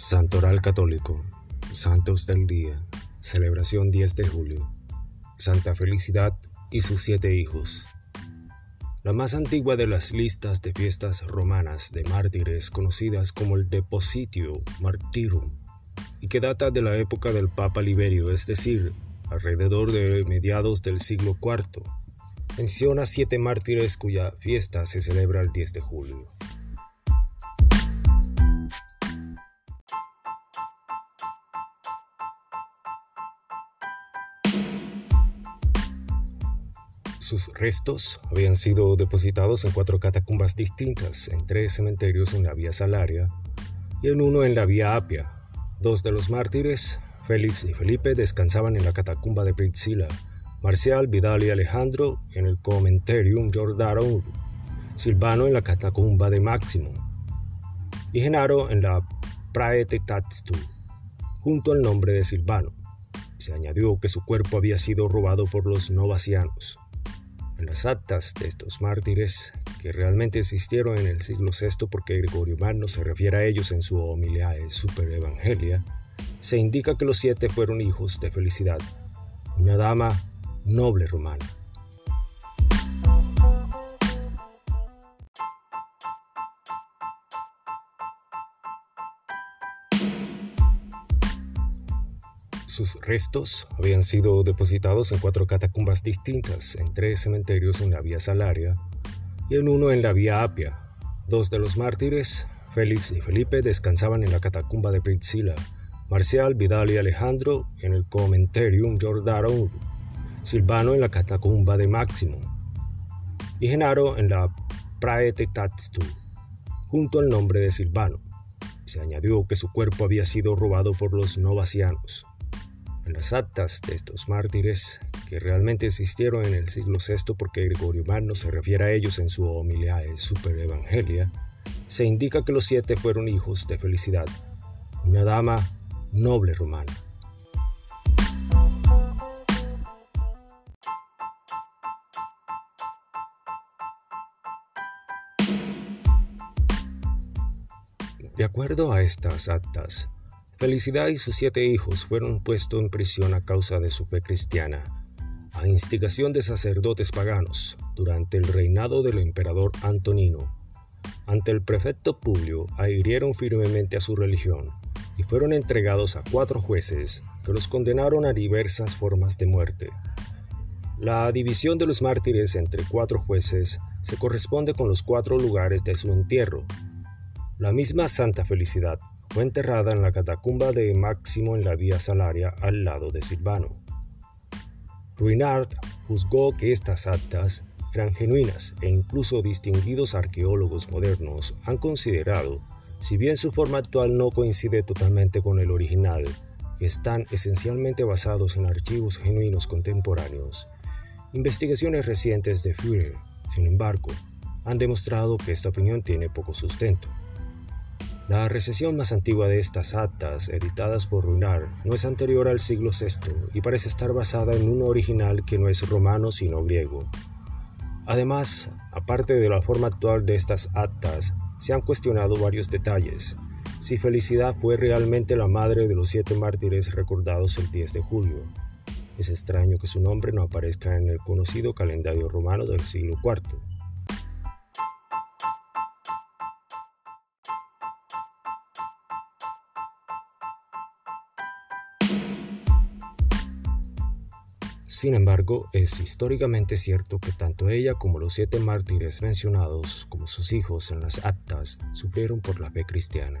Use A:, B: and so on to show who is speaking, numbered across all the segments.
A: Santoral Católico, Santos del Día, celebración 10 de julio, Santa Felicidad y sus siete hijos. La más antigua de las listas de fiestas romanas de mártires conocidas como el Depositio Martyrum, y que data de la época del Papa Liberio, es decir, alrededor de mediados del siglo IV, menciona siete mártires cuya fiesta se celebra el 10 de julio. Sus restos habían sido depositados en cuatro catacumbas distintas, en tres cementerios en la Vía Salaria y en uno en la Vía Apia. Dos de los mártires, Félix y Felipe, descansaban en la catacumba de Priscila, Marcial, Vidal y Alejandro en el Comenterium Giordano, Silvano en la catacumba de Máximo y Genaro en la Praete Tatstu, junto al nombre de Silvano. Se añadió que su cuerpo había sido robado por los novacianos. En las actas de estos mártires, que realmente existieron en el siglo VI porque Gregorio Magno se refiere a ellos en su Homiliae Super Evangelia, se indica que los siete fueron hijos de Felicidad, una dama noble romana. Sus restos habían sido depositados en cuatro catacumbas distintas, en tres cementerios en la Vía Salaria y en uno en la Vía Apia. Dos de los mártires, Félix y Felipe, descansaban en la catacumba de Priscila, Marcial, Vidal y Alejandro en el Comenterium Giordano, Silvano en la catacumba de Máximo y Genaro en la Praete Tatstu, junto al nombre de Silvano. Se añadió que su cuerpo había sido robado por los novacianos. Las actas de estos mártires, que realmente existieron en el siglo VI porque Gregorio Magno se refiere a ellos en su Homiliae Super Evangelia, se indica que los siete fueron hijos de Felicidad, una dama noble romana. De acuerdo a estas actas, Felicidad y sus siete hijos fueron puestos en prisión a causa de su fe cristiana, a instigación de sacerdotes paganos, durante el reinado del emperador Antonino. Ante el prefecto Publio adhirieron firmemente a su religión y fueron entregados a cuatro jueces que los condenaron a diversas formas de muerte. La división de los mártires entre cuatro jueces se corresponde con los cuatro lugares de su entierro. La misma Santa Felicidad fue enterrada en la catacumba de Máximo en la Vía Salaria al lado de Silvano. Ruinart juzgó que estas actas eran genuinas e incluso distinguidos arqueólogos modernos han considerado, si bien su forma actual no coincide totalmente con el original, que están esencialmente basados en archivos genuinos contemporáneos. Investigaciones recientes de Führer, sin embargo, han demostrado que esta opinión tiene poco sustento. La recesión más antigua de estas actas, editadas por Ruinar, no es anterior al siglo VI y parece estar basada en un original que no es romano sino griego. Además, aparte de la forma actual de estas actas, se han cuestionado varios detalles. Si Felicidad fue realmente la madre de los siete mártires recordados el 10 de julio. Es extraño que su nombre no aparezca en el conocido calendario romano del siglo IV. Sin embargo, es históricamente cierto que tanto ella como los siete mártires mencionados, como sus hijos en las actas, sufrieron por la fe cristiana.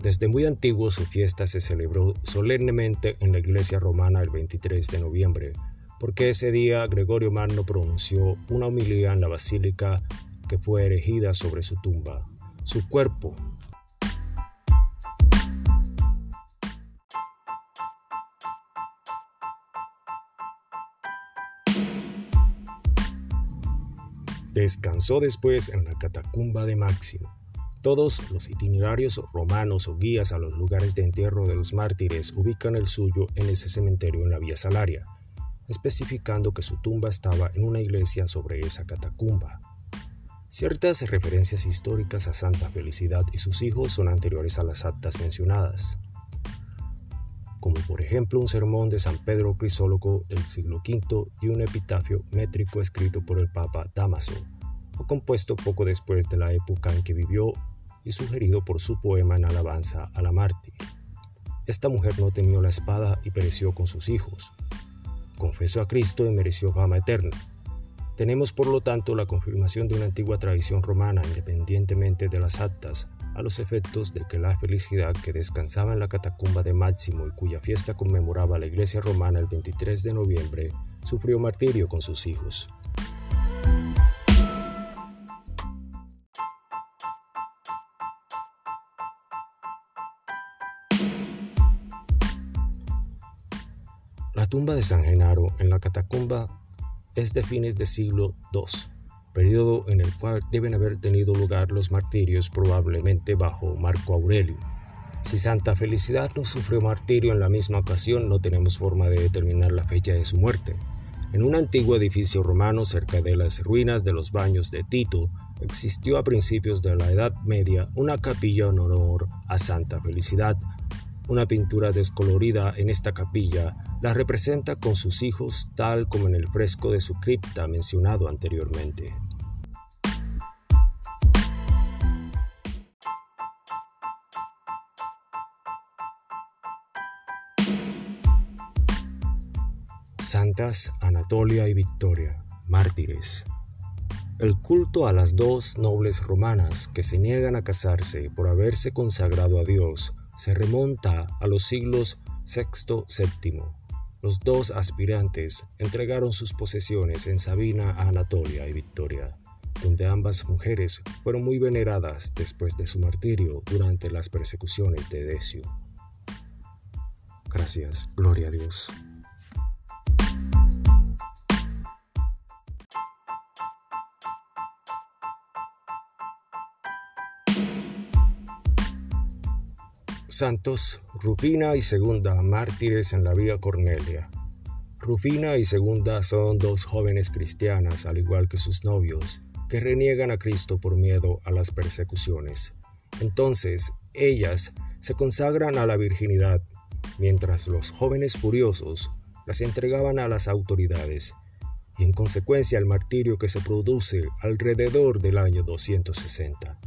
A: Desde muy antiguo su fiesta se celebró solemnemente en la iglesia romana el 23 de noviembre, porque ese día Gregorio Magno pronunció una homilía en la basílica que fue erigida sobre su tumba. Su cuerpo, Descansó después en la catacumba de Máximo. Todos los itinerarios romanos o guías a los lugares de entierro de los mártires ubican el suyo en ese cementerio en la Vía Salaria, especificando que su tumba estaba en una iglesia sobre esa catacumba. Ciertas referencias históricas a Santa Felicidad y sus hijos son anteriores a las actas mencionadas, como por ejemplo un sermón de San Pedro Crisólogo del siglo V y un epitafio métrico escrito por el Papa Damaso, o compuesto poco después de la época en que vivió y sugerido por su poema en alabanza a la mártir. Esta mujer no temió la espada y pereció con sus hijos. Confesó a Cristo y mereció fama eterna. Tenemos por lo tanto la confirmación de una antigua tradición romana independientemente de las actas, a los efectos de que la felicidad que descansaba en la catacumba de Máximo y cuya fiesta conmemoraba la iglesia romana el 23 de noviembre, sufrió martirio con sus hijos. La tumba de San Genaro en la catacumba es de fines del siglo II, periodo en el cual deben haber tenido lugar los martirios probablemente bajo Marco Aurelio. Si Santa Felicidad no sufrió martirio en la misma ocasión, no tenemos forma de determinar la fecha de su muerte. En un antiguo edificio romano cerca de las ruinas de los baños de Tito, existió a principios de la Edad Media una capilla en honor a Santa Felicidad, una pintura descolorida en esta capilla la representa con sus hijos tal como en el fresco de su cripta mencionado anteriormente. Santas Anatolia y Victoria, mártires. El culto a las dos nobles romanas que se niegan a casarse por haberse consagrado a Dios se remonta a los siglos VI-VII. Los dos aspirantes entregaron sus posesiones en Sabina a Anatolia y Victoria, donde ambas mujeres fueron muy veneradas después de su martirio durante las persecuciones de Decio. Gracias, gloria a Dios. Santos, Rufina y Segunda, mártires en la Vía Cornelia. Rufina y Segunda son dos jóvenes cristianas, al igual que sus novios, que reniegan a Cristo por miedo a las persecuciones. Entonces, ellas se consagran a la virginidad, mientras los jóvenes furiosos las entregaban a las autoridades, y en consecuencia el martirio que se produce alrededor del año 260.